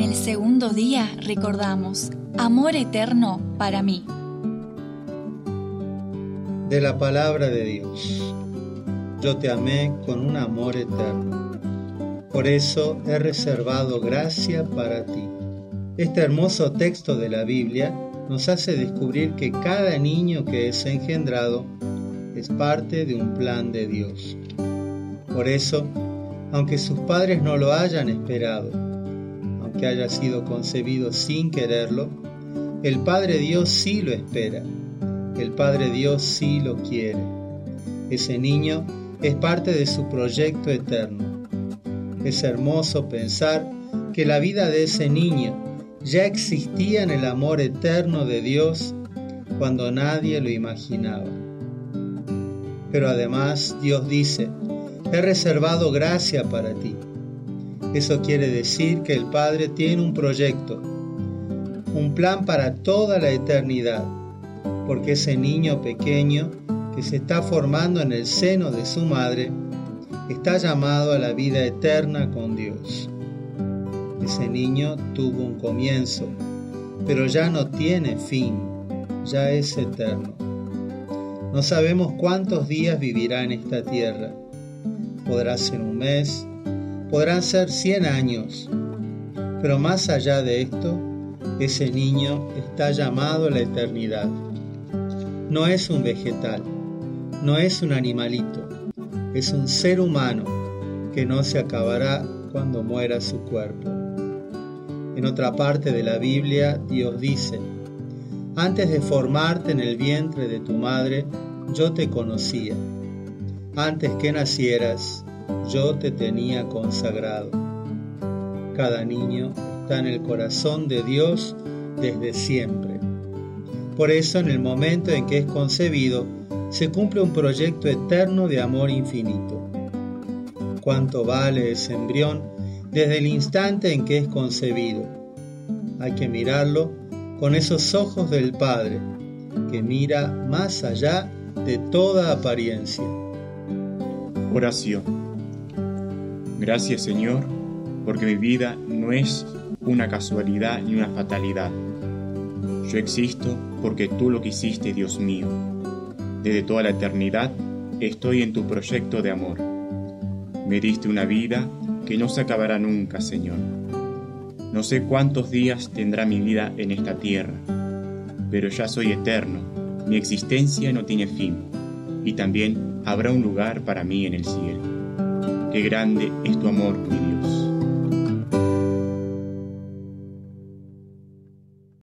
En el segundo día recordamos, amor eterno para mí. De la palabra de Dios. Yo te amé con un amor eterno. Por eso he reservado gracia para ti. Este hermoso texto de la Biblia nos hace descubrir que cada niño que es engendrado es parte de un plan de Dios. Por eso, aunque sus padres no lo hayan esperado, aunque haya sido concebido sin quererlo, el Padre Dios sí lo espera, el Padre Dios sí lo quiere. Ese niño es parte de su proyecto eterno. Es hermoso pensar que la vida de ese niño ya existía en el amor eterno de Dios cuando nadie lo imaginaba. Pero además Dios dice, he reservado gracia para ti. Eso quiere decir que el Padre tiene un proyecto, un plan para toda la eternidad, porque ese niño pequeño que se está formando en el seno de su madre está llamado a la vida eterna con Dios. Ese niño tuvo un comienzo, pero ya no tiene fin, ya es eterno. No sabemos cuántos días vivirá en esta tierra. Podrá ser un mes, podrán ser cien años, pero más allá de esto, ese niño está llamado a la eternidad. No es un vegetal, no es un animalito, es un ser humano que no se acabará cuando muera su cuerpo. En otra parte de la Biblia, Dios dice, antes de formarte en el vientre de tu madre, yo te conocía. Antes que nacieras, yo te tenía consagrado. Cada niño está en el corazón de Dios desde siempre. Por eso en el momento en que es concebido, se cumple un proyecto eterno de amor infinito. ¿Cuánto vale ese embrión desde el instante en que es concebido. Hay que mirarlo con esos ojos del Padre, que mira más allá de toda apariencia. Oración. Gracias Señor, porque mi vida no es una casualidad ni una fatalidad. Yo existo porque tú lo quisiste, Dios mío. Desde toda la eternidad estoy en tu proyecto de amor. Me diste una vida que no se acabará nunca, Señor. No sé cuántos días tendrá mi vida en esta tierra, pero ya soy eterno, mi existencia no tiene fin, y también habrá un lugar para mí en el cielo. Qué grande es tu amor, mi Dios.